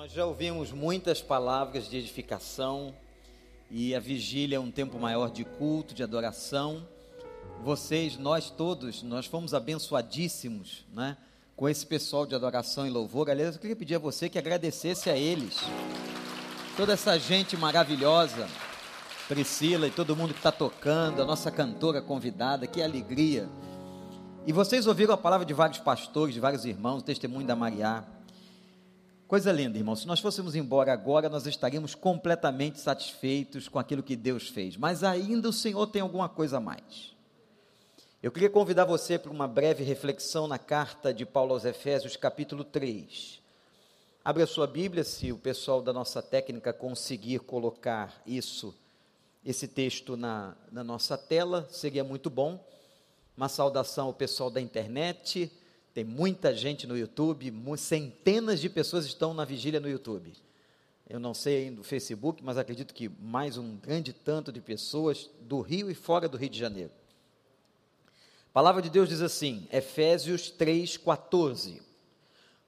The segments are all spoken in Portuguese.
Nós já ouvimos muitas palavras de edificação e a vigília é um tempo maior de culto, de adoração. Vocês, nós todos, nós fomos abençoadíssimos, né? Com esse pessoal de adoração e louvor. Aliás, eu queria pedir a você que agradecesse a eles. Toda essa gente maravilhosa, Priscila e todo mundo que está tocando, a nossa cantora convidada, que alegria. E vocês ouviram a palavra de vários pastores, de vários irmãos, o testemunho da Mariá. Coisa linda, irmão. Se nós fôssemos embora agora, nós estaríamos completamente satisfeitos com aquilo que Deus fez. Mas ainda o Senhor tem alguma coisa a mais. Eu queria convidar você para uma breve reflexão na carta de Paulo aos Efésios, capítulo 3. Abra a sua Bíblia, se o pessoal da nossa técnica conseguir colocar isso, esse texto na, na nossa tela, seria muito bom. Uma saudação ao pessoal da internet, tem muita gente no YouTube, centenas de pessoas estão na vigília no YouTube. Eu não sei do Facebook, mas acredito que mais um grande tanto de pessoas do Rio e fora do Rio de Janeiro. A palavra de Deus diz assim, Efésios 3,14: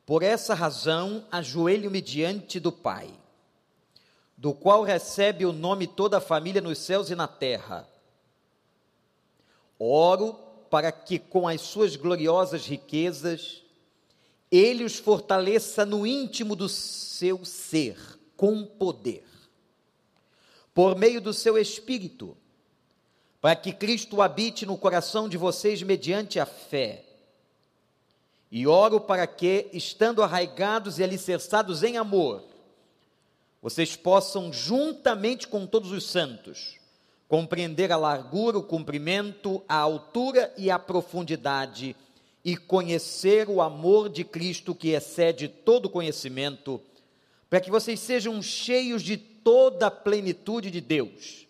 Por essa razão ajoelho-me diante do Pai, do qual recebe o nome toda a família nos céus e na terra. Oro para que com as suas gloriosas riquezas ele os fortaleça no íntimo do seu ser, com poder, por meio do seu espírito, para que Cristo habite no coração de vocês mediante a fé. E oro para que, estando arraigados e alicerçados em amor, vocês possam, juntamente com todos os santos, compreender a largura, o comprimento, a altura e a profundidade, e conhecer o amor de Cristo que excede todo conhecimento, para que vocês sejam cheios de toda a plenitude de Deus,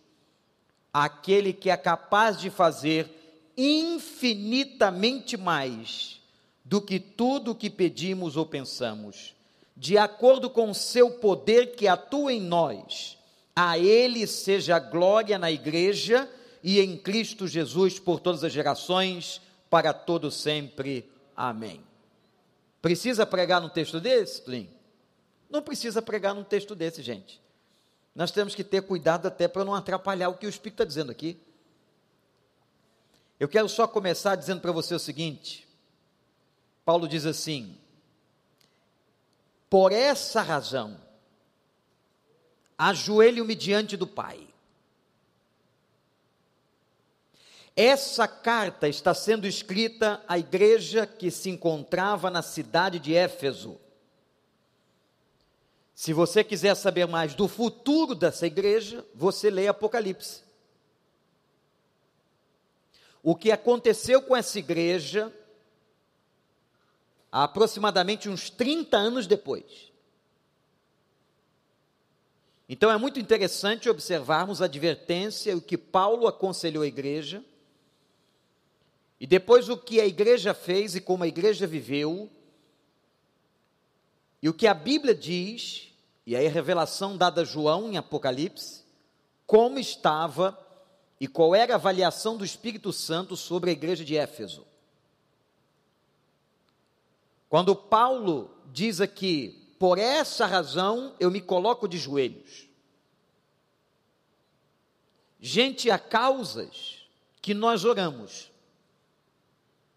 aquele que é capaz de fazer infinitamente mais do que tudo o que pedimos ou pensamos, de acordo com o seu poder que atua em nós a Ele seja a glória na igreja e em Cristo Jesus por todas as gerações, para todo sempre. Amém. Precisa pregar num texto desse, Lin? Não precisa pregar num texto desse, gente. Nós temos que ter cuidado até para não atrapalhar o que o Espírito está dizendo aqui. Eu quero só começar dizendo para você o seguinte: Paulo diz assim, por essa razão, ajoelho-me diante do Pai. Essa carta está sendo escrita à igreja que se encontrava na cidade de Éfeso. Se você quiser saber mais do futuro dessa igreja, você lê Apocalipse. O que aconteceu com essa igreja aproximadamente uns 30 anos depois. Então é muito interessante observarmos a advertência, o que Paulo aconselhou a igreja, e depois o que a igreja fez e como a igreja viveu, e o que a Bíblia diz, e aí a revelação dada a João em Apocalipse, como estava e qual era a avaliação do Espírito Santo sobre a igreja de Éfeso. Quando Paulo diz aqui, por essa razão eu me coloco de joelhos. Gente, há causas que nós oramos,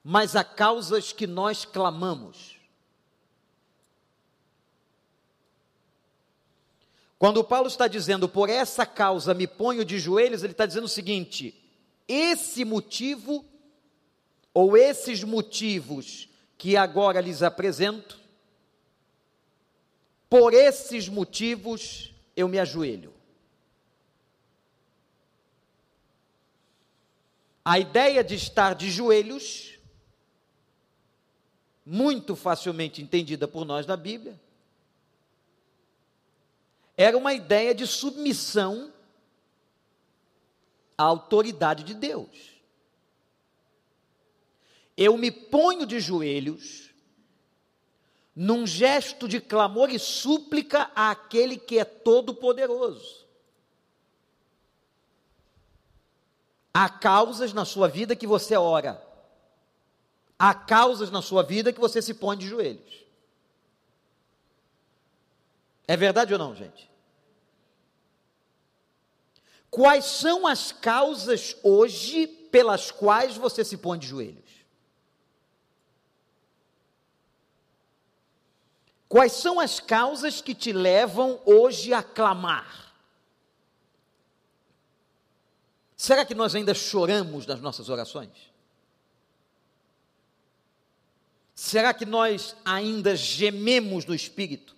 mas há causas que nós clamamos. Quando Paulo está dizendo, por essa causa me ponho de joelhos, ele está dizendo o seguinte: esse motivo, ou esses motivos que agora lhes apresento, por esses motivos eu me ajoelho. A ideia de estar de joelhos, muito facilmente entendida por nós na Bíblia, era uma ideia de submissão à autoridade de Deus. Eu me ponho de joelhos num gesto de clamor e súplica àquele que é todo-poderoso. Há causas na sua vida que você ora, há causas na sua vida que você se põe de joelhos. É verdade ou não, gente? Quais são as causas hoje pelas quais você se põe de joelhos? Quais são as causas que te levam hoje a clamar? Será que nós ainda choramos nas nossas orações? Será que nós ainda gememos no espírito?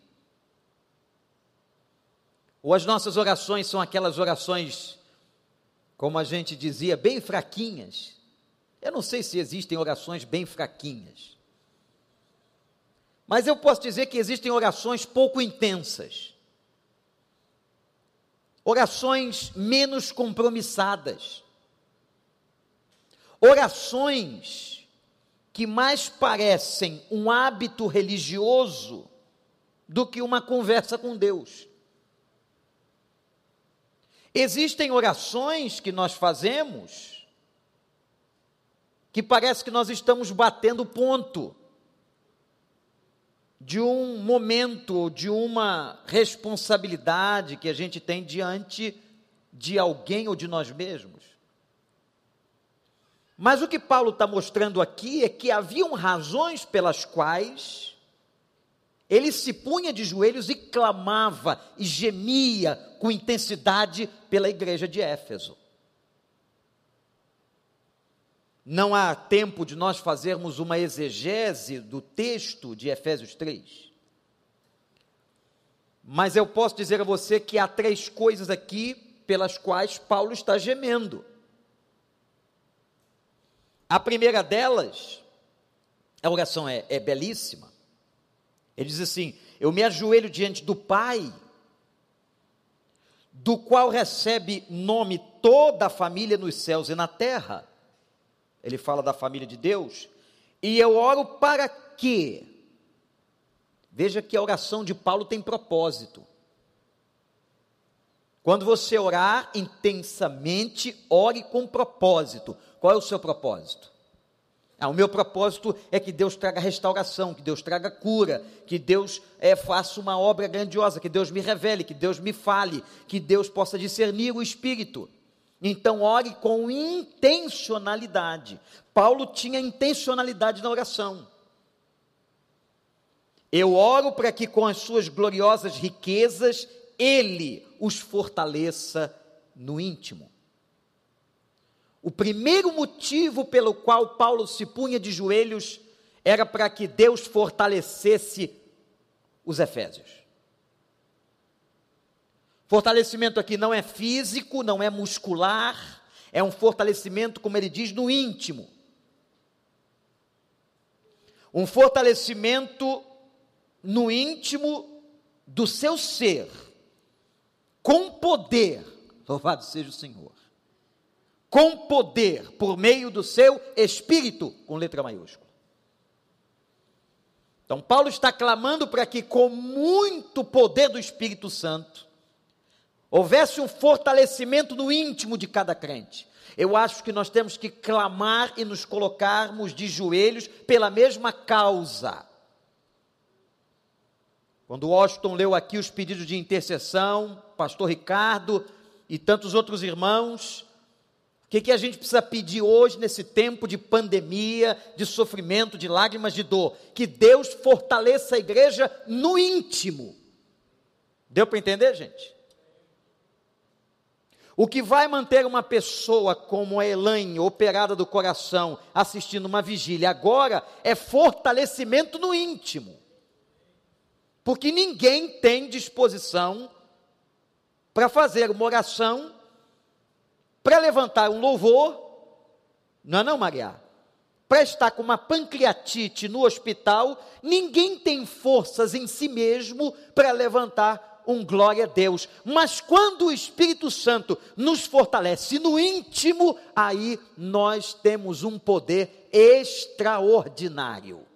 Ou as nossas orações são aquelas orações, como a gente dizia, bem fraquinhas? Eu não sei se existem orações bem fraquinhas. Mas eu posso dizer que existem orações pouco intensas, orações menos compromissadas, orações que mais parecem um hábito religioso do que uma conversa com Deus. Existem orações que nós fazemos que parece que nós estamos batendo ponto de um momento, de uma responsabilidade que a gente tem diante de alguém ou de nós mesmos. Mas o que Paulo está mostrando aqui é que haviam razões pelas quais ele se punha de joelhos e clamava e gemia com intensidade pela igreja de Éfeso. Não há tempo de nós fazermos uma exegese do texto de Efésios 3. Mas eu posso dizer a você que há três coisas aqui pelas quais Paulo está gemendo. A primeira delas, a oração é, é belíssima. Ele diz assim: Eu me ajoelho diante do Pai, do qual recebe nome toda a família nos céus e na terra ele fala da família de Deus, e eu oro para quê? Veja que a oração de Paulo tem propósito. Quando você orar intensamente, ore com propósito. Qual é o seu propósito? Ah, o meu propósito é que Deus traga restauração, que Deus traga cura, que Deus é, faça uma obra grandiosa, que Deus me revele, que Deus me fale, que Deus possa discernir o Espírito. Então, ore com intencionalidade. Paulo tinha intencionalidade na oração. Eu oro para que com as suas gloriosas riquezas, ele os fortaleça no íntimo. O primeiro motivo pelo qual Paulo se punha de joelhos era para que Deus fortalecesse os Efésios. Fortalecimento aqui não é físico, não é muscular, é um fortalecimento, como ele diz, no íntimo. Um fortalecimento no íntimo do seu ser, com poder, louvado seja o Senhor, com poder, por meio do seu espírito, com letra maiúscula. Então, Paulo está clamando para que, com muito poder do Espírito Santo, houvesse um fortalecimento no íntimo de cada crente. Eu acho que nós temos que clamar e nos colocarmos de joelhos pela mesma causa. Quando Washington leu aqui os pedidos de intercessão, pastor Ricardo e tantos outros irmãos, o que, que a gente precisa pedir hoje, nesse tempo de pandemia, de sofrimento, de lágrimas, de dor? Que Deus fortaleça a igreja no íntimo. Deu para entender, gente? O que vai manter uma pessoa como a Elaine, operada do coração, assistindo uma vigília agora, é fortalecimento no íntimo. Porque ninguém tem disposição para fazer uma oração, para levantar um louvor, não é não, Maria? Para estar com uma pancreatite no hospital, ninguém tem forças em si mesmo para levantar um glória a Deus. Mas quando o Espírito Santo nos fortalece no íntimo, aí nós temos um poder extraordinário.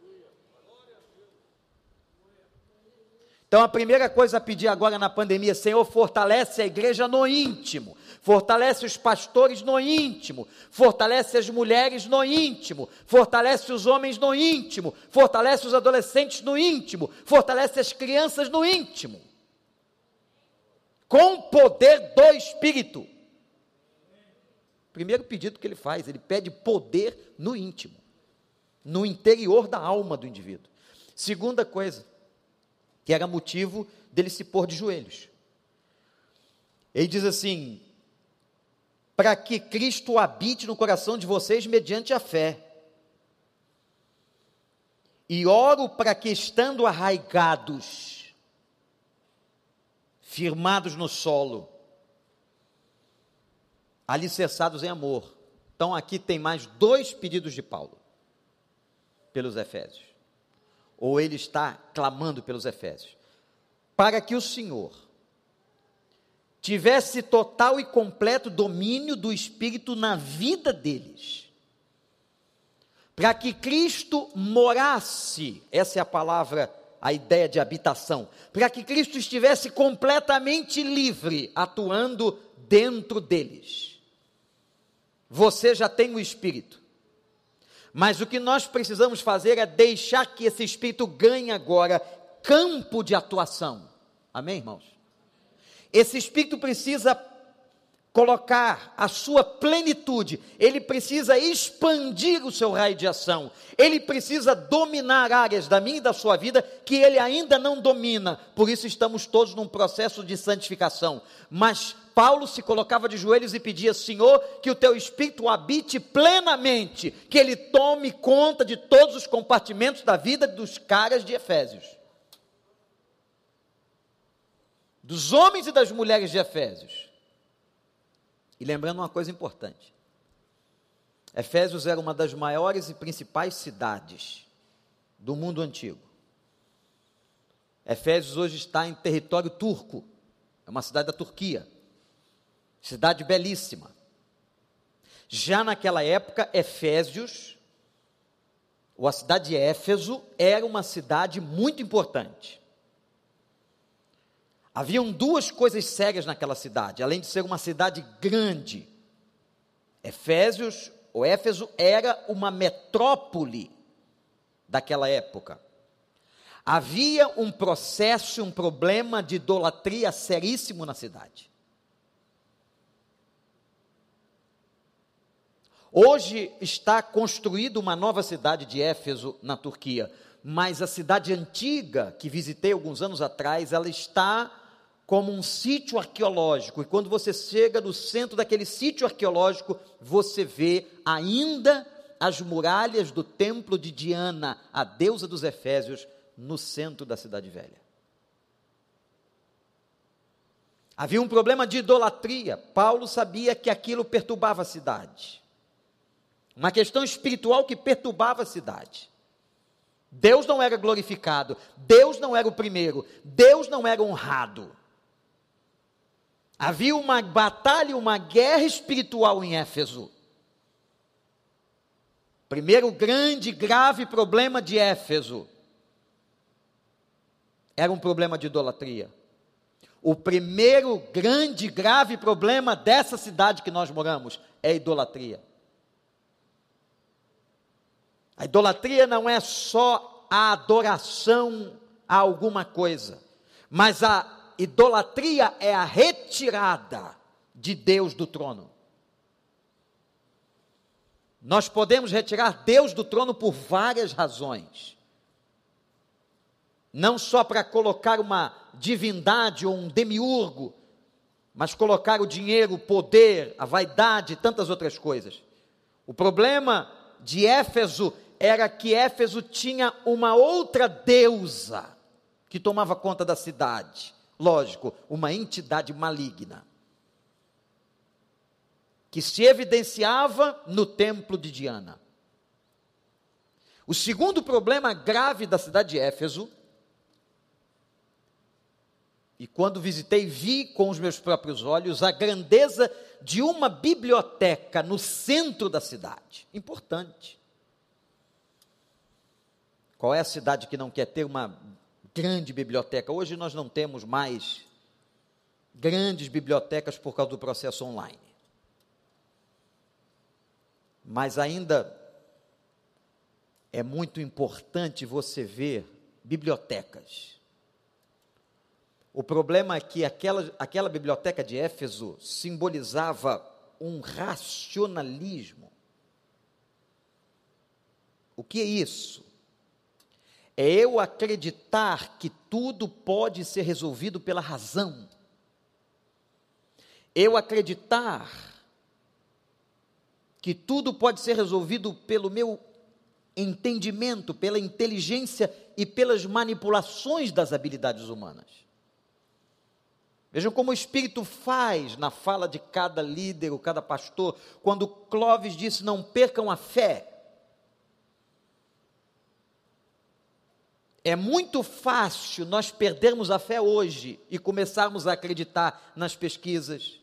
Então a primeira coisa a pedir agora na pandemia, Senhor, fortalece a igreja no íntimo, fortalece os pastores no íntimo, fortalece as mulheres no íntimo, fortalece os homens no íntimo, fortalece os adolescentes no íntimo, fortalece as crianças no íntimo. Com poder do Espírito. Primeiro pedido que ele faz, ele pede poder no íntimo, no interior da alma do indivíduo. Segunda coisa, que era motivo dele se pôr de joelhos. Ele diz assim: para que Cristo habite no coração de vocês mediante a fé. E oro para que, estando arraigados, firmados no solo, alicerçados em amor. Então aqui tem mais dois pedidos de Paulo pelos Efésios. Ou ele está clamando pelos Efésios. Para que o Senhor tivesse total e completo domínio do Espírito na vida deles. Para que Cristo morasse, essa é a palavra, a ideia de habitação, para que Cristo estivesse completamente livre, atuando dentro deles. Você já tem o Espírito, mas o que nós precisamos fazer é deixar que esse Espírito ganhe agora campo de atuação. Amém, irmãos? Esse espírito precisa colocar a sua plenitude, ele precisa expandir o seu raio de ação, ele precisa dominar áreas da minha e da sua vida que ele ainda não domina, por isso estamos todos num processo de santificação. Mas Paulo se colocava de joelhos e pedia: Senhor, que o teu espírito habite plenamente, que ele tome conta de todos os compartimentos da vida dos caras de Efésios dos homens e das mulheres de Efésios. E lembrando uma coisa importante: Efésios era uma das maiores e principais cidades do mundo antigo. Efésios hoje está em território turco, é uma cidade da Turquia, cidade belíssima. Já naquela época, Efésios, ou a cidade de Éfeso, era uma cidade muito importante. Haviam duas coisas sérias naquela cidade, além de ser uma cidade grande. Efésios, ou Éfeso, era uma metrópole daquela época. Havia um processo, um problema de idolatria seríssimo na cidade. Hoje está construída uma nova cidade de Éfeso, na Turquia, mas a cidade antiga, que visitei alguns anos atrás, ela está como um sítio arqueológico. E quando você chega no centro daquele sítio arqueológico, você vê ainda as muralhas do templo de Diana, a deusa dos Efésios, no centro da cidade velha. Havia um problema de idolatria. Paulo sabia que aquilo perturbava a cidade. Uma questão espiritual que perturbava a cidade. Deus não era glorificado, Deus não era o primeiro, Deus não era honrado. Havia uma batalha, uma guerra espiritual em Éfeso. Primeiro grande, grave problema de Éfeso era um problema de idolatria. O primeiro grande, grave problema dessa cidade que nós moramos é a idolatria. A idolatria não é só a adoração a alguma coisa, mas a Idolatria é a retirada de Deus do trono. Nós podemos retirar Deus do trono por várias razões. Não só para colocar uma divindade ou um demiurgo, mas colocar o dinheiro, o poder, a vaidade e tantas outras coisas. O problema de Éfeso era que Éfeso tinha uma outra deusa que tomava conta da cidade lógico, uma entidade maligna, que se evidenciava no templo de Diana. O segundo problema grave da cidade de Éfeso, e quando visitei, vi com os meus próprios olhos a grandeza de uma biblioteca no centro da cidade. Importante. Qual é a cidade que não quer ter uma grande biblioteca. Hoje nós não temos mais grandes bibliotecas por causa do processo online. Mas ainda é muito importante você ver bibliotecas. O problema é que aquela, aquela biblioteca de Éfeso simbolizava um racionalismo. O que é isso? É eu acreditar que tudo pode ser resolvido pela razão. Eu acreditar que tudo pode ser resolvido pelo meu entendimento, pela inteligência e pelas manipulações das habilidades humanas. Vejam como o Espírito faz na fala de cada líder ou cada pastor, quando Clóvis disse: não percam a fé. É muito fácil nós perdermos a fé hoje e começarmos a acreditar nas pesquisas,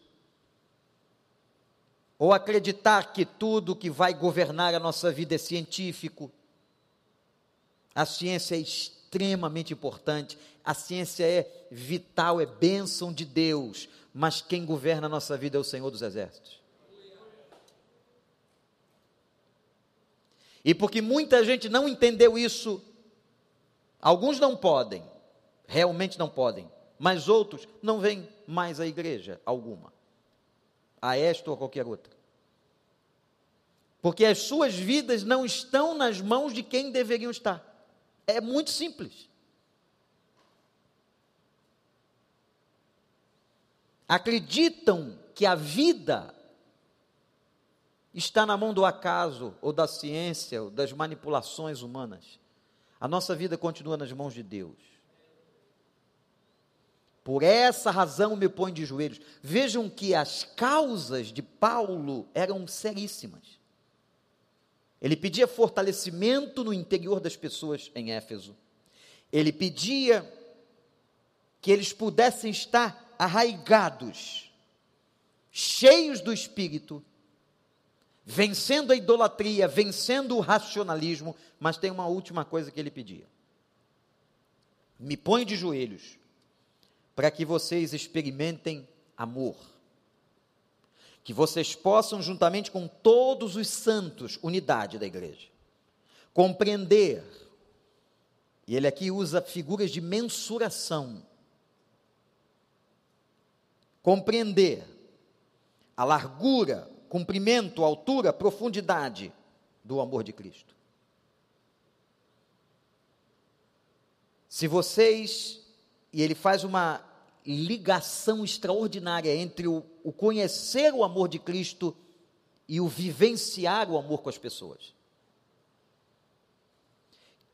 ou acreditar que tudo que vai governar a nossa vida é científico. A ciência é extremamente importante, a ciência é vital, é bênção de Deus, mas quem governa a nossa vida é o Senhor dos Exércitos. E porque muita gente não entendeu isso, alguns não podem, realmente não podem, mas outros não vêm mais à igreja alguma a esta ou qualquer outra. Porque as suas vidas não estão nas mãos de quem deveriam estar. É muito simples. Acreditam que a vida está na mão do acaso, ou da ciência, ou das manipulações humanas. A nossa vida continua nas mãos de Deus. Por essa razão me põe de joelhos. Vejam que as causas de Paulo eram seríssimas. Ele pedia fortalecimento no interior das pessoas em Éfeso. Ele pedia que eles pudessem estar arraigados, cheios do espírito, vencendo a idolatria, vencendo o racionalismo, mas tem uma última coisa que ele pedia. Me põe de joelhos para que vocês experimentem amor. Que vocês possam, juntamente com todos os santos, unidade da igreja, compreender, e ele aqui usa figuras de mensuração, compreender a largura, comprimento, altura, profundidade do amor de Cristo. Se vocês, e ele faz uma ligação extraordinária entre o, o conhecer o amor de Cristo e o vivenciar o amor com as pessoas.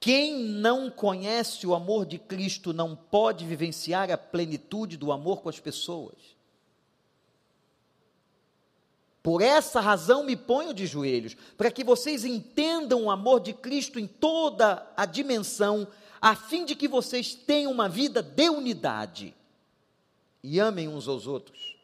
Quem não conhece o amor de Cristo não pode vivenciar a plenitude do amor com as pessoas. Por essa razão me ponho de joelhos, para que vocês entendam o amor de Cristo em toda a dimensão, a fim de que vocês tenham uma vida de unidade e amem uns aos outros.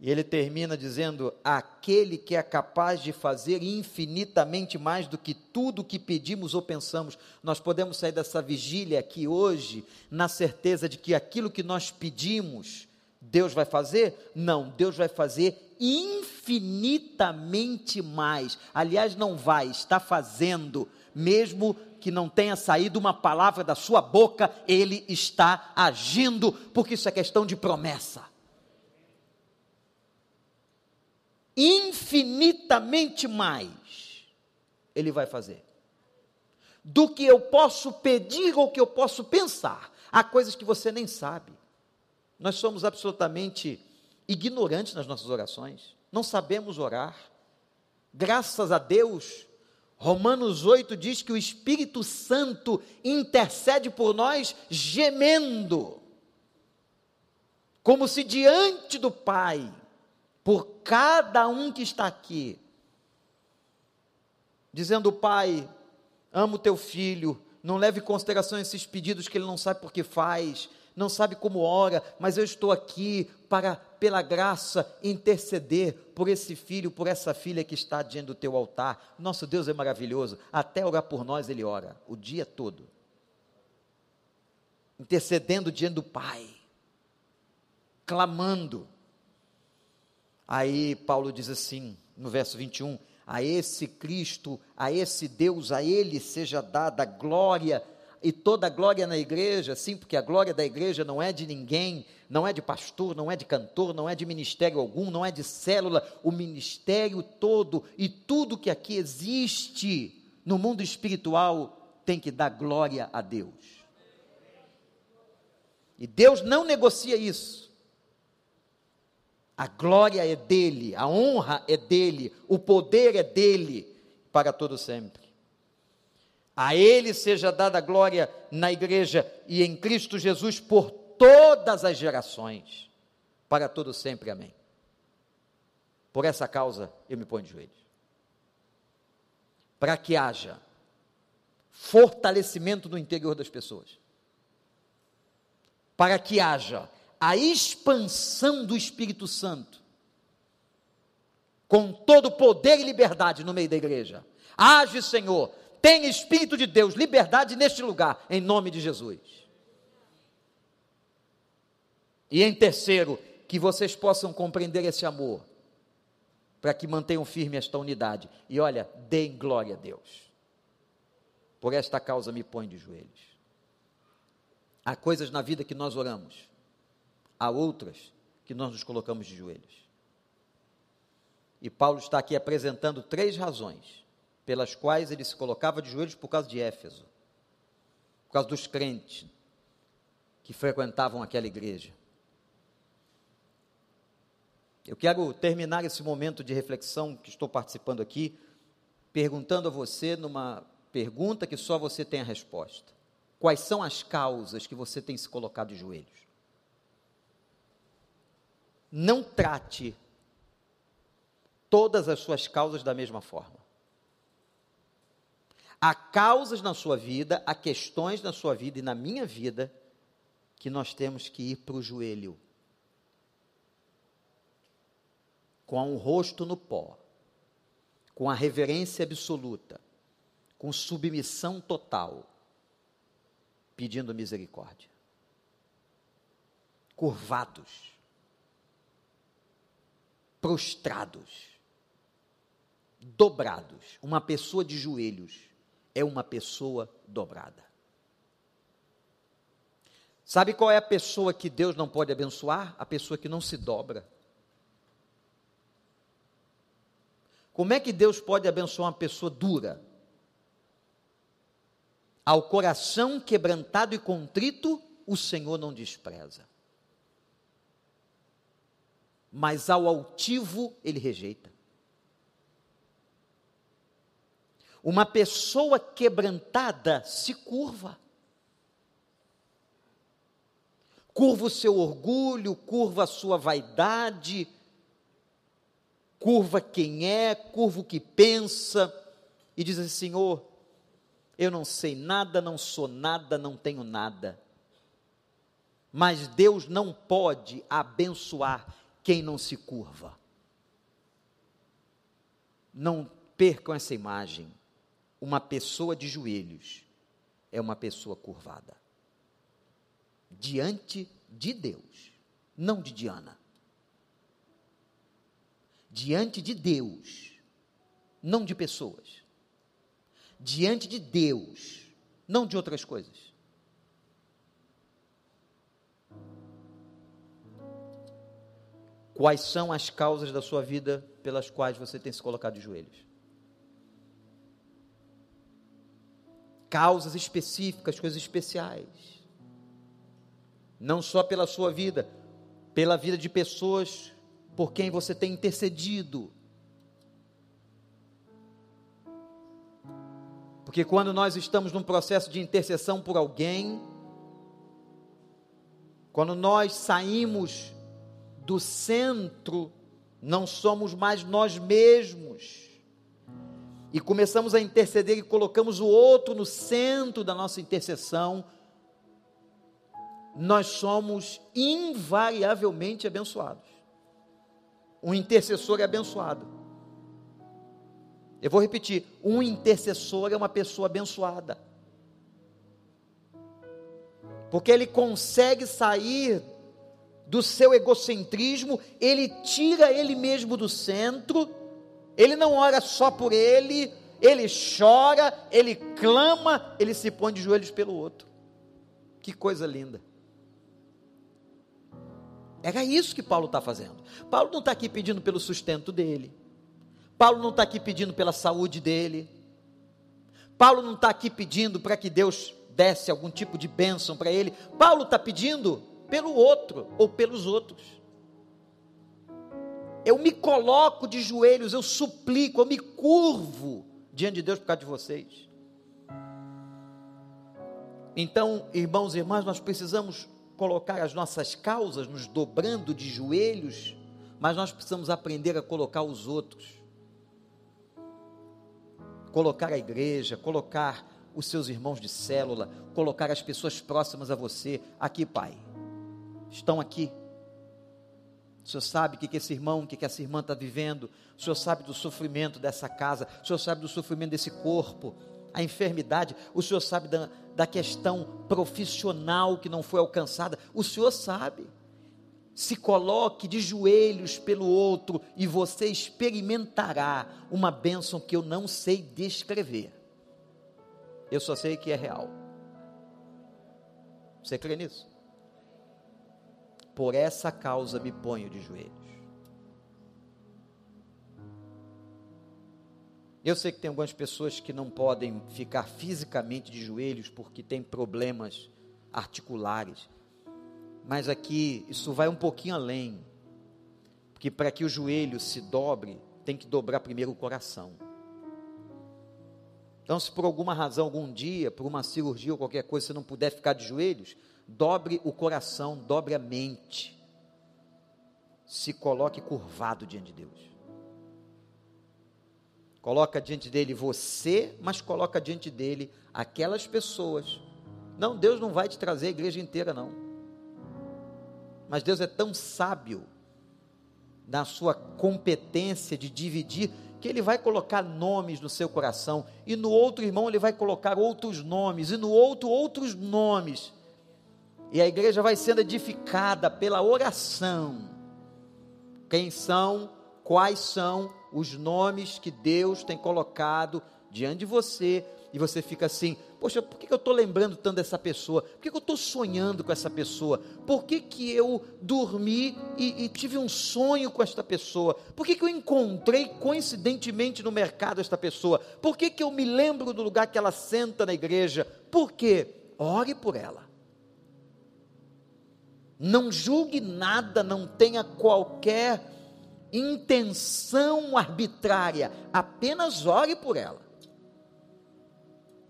E ele termina dizendo: aquele que é capaz de fazer infinitamente mais do que tudo que pedimos ou pensamos. Nós podemos sair dessa vigília aqui hoje na certeza de que aquilo que nós pedimos, Deus vai fazer? Não, Deus vai fazer infinitamente mais. Aliás, não vai, está fazendo, mesmo que não tenha saído uma palavra da sua boca, ele está agindo, porque isso é questão de promessa. Infinitamente mais ele vai fazer do que eu posso pedir ou que eu posso pensar. Há coisas que você nem sabe. Nós somos absolutamente ignorantes nas nossas orações, não sabemos orar. Graças a Deus, Romanos 8 diz que o Espírito Santo intercede por nós gemendo, como se diante do Pai, por cada um que está aqui, dizendo: Pai, amo teu filho, não leve em consideração esses pedidos que ele não sabe por que faz, não sabe como ora, mas eu estou aqui para, pela graça, interceder por esse filho, por essa filha que está diante do teu altar. Nosso Deus é maravilhoso, até orar por nós ele ora, o dia todo. Intercedendo diante do Pai, clamando. Aí Paulo diz assim, no verso 21, a esse Cristo, a esse Deus, a Ele seja dada glória e toda a glória na igreja, sim, porque a glória da igreja não é de ninguém, não é de pastor, não é de cantor, não é de ministério algum, não é de célula, o ministério todo e tudo que aqui existe no mundo espiritual tem que dar glória a Deus. E Deus não negocia isso. A glória é dele, a honra é dele, o poder é dele para todo sempre. A Ele seja dada glória na igreja e em Cristo Jesus por todas as gerações, para todo sempre. Amém. Por essa causa eu me ponho de joelhos. Para que haja fortalecimento no interior das pessoas. Para que haja a expansão do Espírito Santo com todo poder e liberdade no meio da igreja. Age, Senhor, tem Espírito de Deus, liberdade neste lugar, em nome de Jesus. E em terceiro, que vocês possam compreender esse amor, para que mantenham firme esta unidade. E olha, deem glória a Deus. Por esta causa me põe de joelhos. Há coisas na vida que nós oramos, há outras que nós nos colocamos de joelhos. E Paulo está aqui apresentando três razões pelas quais ele se colocava de joelhos por causa de Éfeso, por causa dos crentes que frequentavam aquela igreja. Eu quero terminar esse momento de reflexão que estou participando aqui, perguntando a você numa pergunta que só você tem a resposta. Quais são as causas que você tem se colocado de joelhos? Não trate todas as suas causas da mesma forma. Há causas na sua vida, há questões na sua vida e na minha vida que nós temos que ir para o joelho. Com um rosto no pó, com a reverência absoluta, com submissão total, pedindo misericórdia. Curvados, prostrados, dobrados, uma pessoa de joelhos é uma pessoa dobrada. Sabe qual é a pessoa que Deus não pode abençoar? A pessoa que não se dobra. Como é que Deus pode abençoar uma pessoa dura? Ao coração quebrantado e contrito, o Senhor não despreza. Mas ao altivo, ele rejeita. Uma pessoa quebrantada se curva. Curva o seu orgulho, curva a sua vaidade, curva quem é, curva o que pensa, e diz assim: Senhor, eu não sei nada, não sou nada, não tenho nada. Mas Deus não pode abençoar quem não se curva. Não percam essa imagem uma pessoa de joelhos é uma pessoa curvada. Diante de Deus, não de Diana. Diante de Deus, não de pessoas. Diante de Deus, não de outras coisas. Quais são as causas da sua vida pelas quais você tem se colocado de joelhos? Causas específicas, coisas especiais. Não só pela sua vida, pela vida de pessoas por quem você tem intercedido. Porque quando nós estamos num processo de intercessão por alguém, quando nós saímos do centro, não somos mais nós mesmos e começamos a interceder e colocamos o outro no centro da nossa intercessão, nós somos invariavelmente abençoados. Um intercessor é abençoado. Eu vou repetir: um intercessor é uma pessoa abençoada. Porque ele consegue sair do seu egocentrismo, ele tira ele mesmo do centro ele não ora só por ele, ele chora, ele clama, ele se põe de joelhos pelo outro. Que coisa linda. Era isso que Paulo está fazendo. Paulo não está aqui pedindo pelo sustento dele. Paulo não está aqui pedindo pela saúde dele. Paulo não está aqui pedindo para que Deus desse algum tipo de bênção para ele. Paulo está pedindo pelo outro ou pelos outros. Eu me coloco de joelhos, eu suplico, eu me curvo diante de Deus por causa de vocês. Então, irmãos e irmãs, nós precisamos colocar as nossas causas nos dobrando de joelhos, mas nós precisamos aprender a colocar os outros. Colocar a igreja, colocar os seus irmãos de célula, colocar as pessoas próximas a você. Aqui, Pai, estão aqui. O Senhor sabe o que, que esse irmão, o que, que essa irmã está vivendo. O Senhor sabe do sofrimento dessa casa. O Senhor sabe do sofrimento desse corpo a enfermidade, o Senhor sabe da, da questão profissional que não foi alcançada, o Senhor sabe. Se coloque de joelhos pelo outro e você experimentará uma bênção que eu não sei descrever. Eu só sei que é real. Você crê nisso? Por essa causa me ponho de joelhos. Eu sei que tem algumas pessoas que não podem ficar fisicamente de joelhos porque tem problemas articulares. Mas aqui isso vai um pouquinho além. Porque para que o joelho se dobre, tem que dobrar primeiro o coração. Então, se por alguma razão, algum dia, por uma cirurgia ou qualquer coisa, você não puder ficar de joelhos, dobre o coração, dobre a mente. Se coloque curvado diante de Deus. Coloca diante dele você, mas coloca diante dele aquelas pessoas. Não, Deus não vai te trazer a igreja inteira, não. Mas Deus é tão sábio na sua competência de dividir que ele vai colocar nomes no seu coração e no outro irmão ele vai colocar outros nomes e no outro outros nomes. E a igreja vai sendo edificada pela oração. Quem são, quais são os nomes que Deus tem colocado diante de você, e você fica assim: poxa, por que eu estou lembrando tanto dessa pessoa? Por que eu estou sonhando com essa pessoa? Por que, que eu dormi e, e tive um sonho com esta pessoa? Por que, que eu encontrei coincidentemente no mercado esta pessoa? Por que, que eu me lembro do lugar que ela senta na igreja? Por quê? Ore por ela. Não julgue nada, não tenha qualquer intenção arbitrária, apenas ore por ela.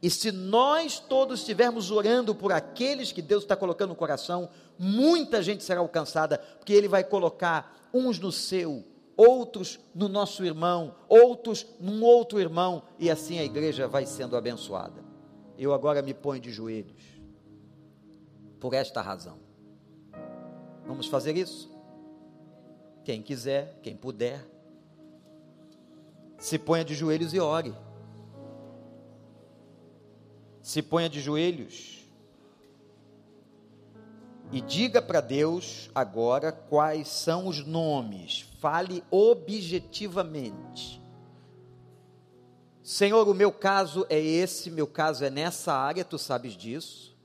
E se nós todos estivermos orando por aqueles que Deus está colocando no coração, muita gente será alcançada, porque Ele vai colocar uns no seu, outros no nosso irmão, outros num outro irmão, e assim a igreja vai sendo abençoada. Eu agora me ponho de joelhos, por esta razão. Vamos fazer isso? Quem quiser, quem puder, se ponha de joelhos e ore. Se ponha de joelhos e diga para Deus agora quais são os nomes. Fale objetivamente. Senhor, o meu caso é esse, meu caso é nessa área, tu sabes disso.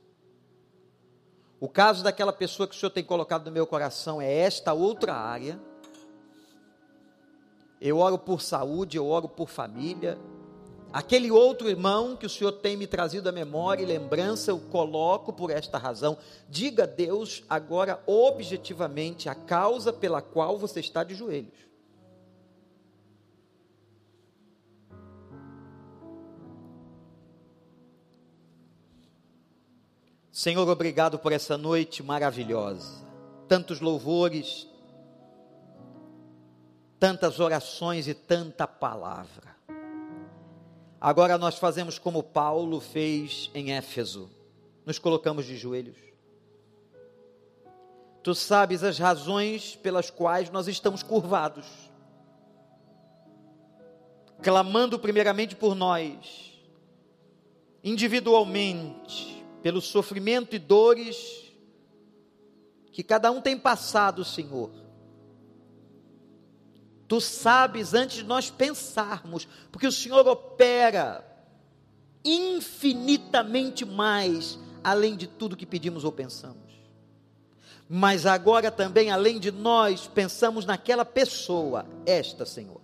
O caso daquela pessoa que o Senhor tem colocado no meu coração é esta outra área. Eu oro por saúde, eu oro por família. Aquele outro irmão que o Senhor tem me trazido à memória e lembrança, eu coloco por esta razão. Diga a Deus agora objetivamente a causa pela qual você está de joelhos. Senhor, obrigado por essa noite maravilhosa. Tantos louvores, tantas orações e tanta palavra. Agora nós fazemos como Paulo fez em Éfeso, nos colocamos de joelhos. Tu sabes as razões pelas quais nós estamos curvados, clamando primeiramente por nós, individualmente, pelo sofrimento e dores que cada um tem passado, Senhor Tu sabes antes de nós pensarmos, porque o Senhor opera infinitamente mais além de tudo que pedimos ou pensamos. Mas agora também, além de nós, pensamos naquela pessoa, esta, Senhor,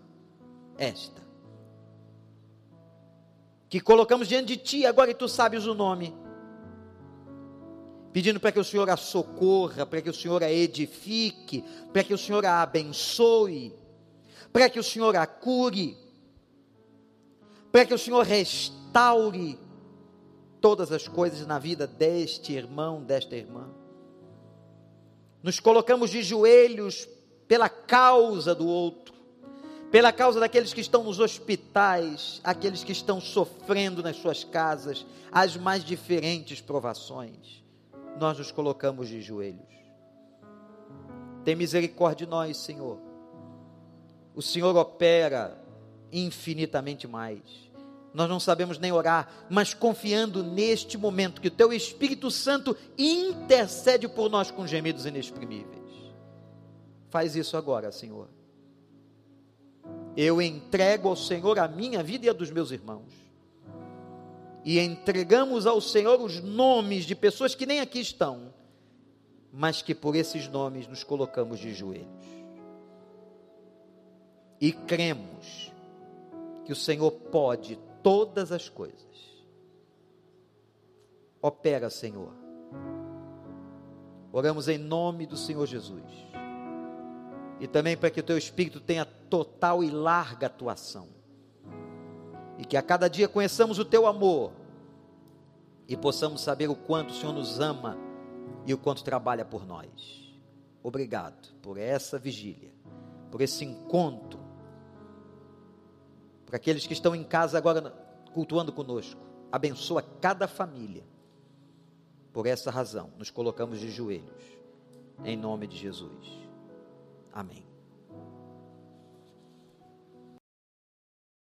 esta, que colocamos diante de Ti, agora e Tu sabes o nome, pedindo para que o Senhor a socorra, para que o Senhor a edifique, para que o Senhor a abençoe, para que o Senhor a cure, para que o Senhor restaure todas as coisas na vida deste irmão, desta irmã. Nos colocamos de joelhos pela causa do outro, pela causa daqueles que estão nos hospitais, aqueles que estão sofrendo nas suas casas, as mais diferentes provações. Nós nos colocamos de joelhos. Tem misericórdia de nós, Senhor. O Senhor opera infinitamente mais nós não sabemos nem orar, mas confiando neste momento que o teu Espírito Santo intercede por nós com gemidos inexprimíveis. Faz isso agora, Senhor. Eu entrego ao Senhor a minha vida e a dos meus irmãos. E entregamos ao Senhor os nomes de pessoas que nem aqui estão, mas que por esses nomes nos colocamos de joelhos. E cremos que o Senhor pode todas as coisas. Opera, Senhor. Oramos em nome do Senhor Jesus. E também para que o teu espírito tenha total e larga atuação. E que a cada dia conheçamos o teu amor e possamos saber o quanto o Senhor nos ama e o quanto trabalha por nós. Obrigado por essa vigília, por esse encontro para aqueles que estão em casa agora cultuando conosco. Abençoa cada família. Por essa razão, nos colocamos de joelhos. Em nome de Jesus. Amém.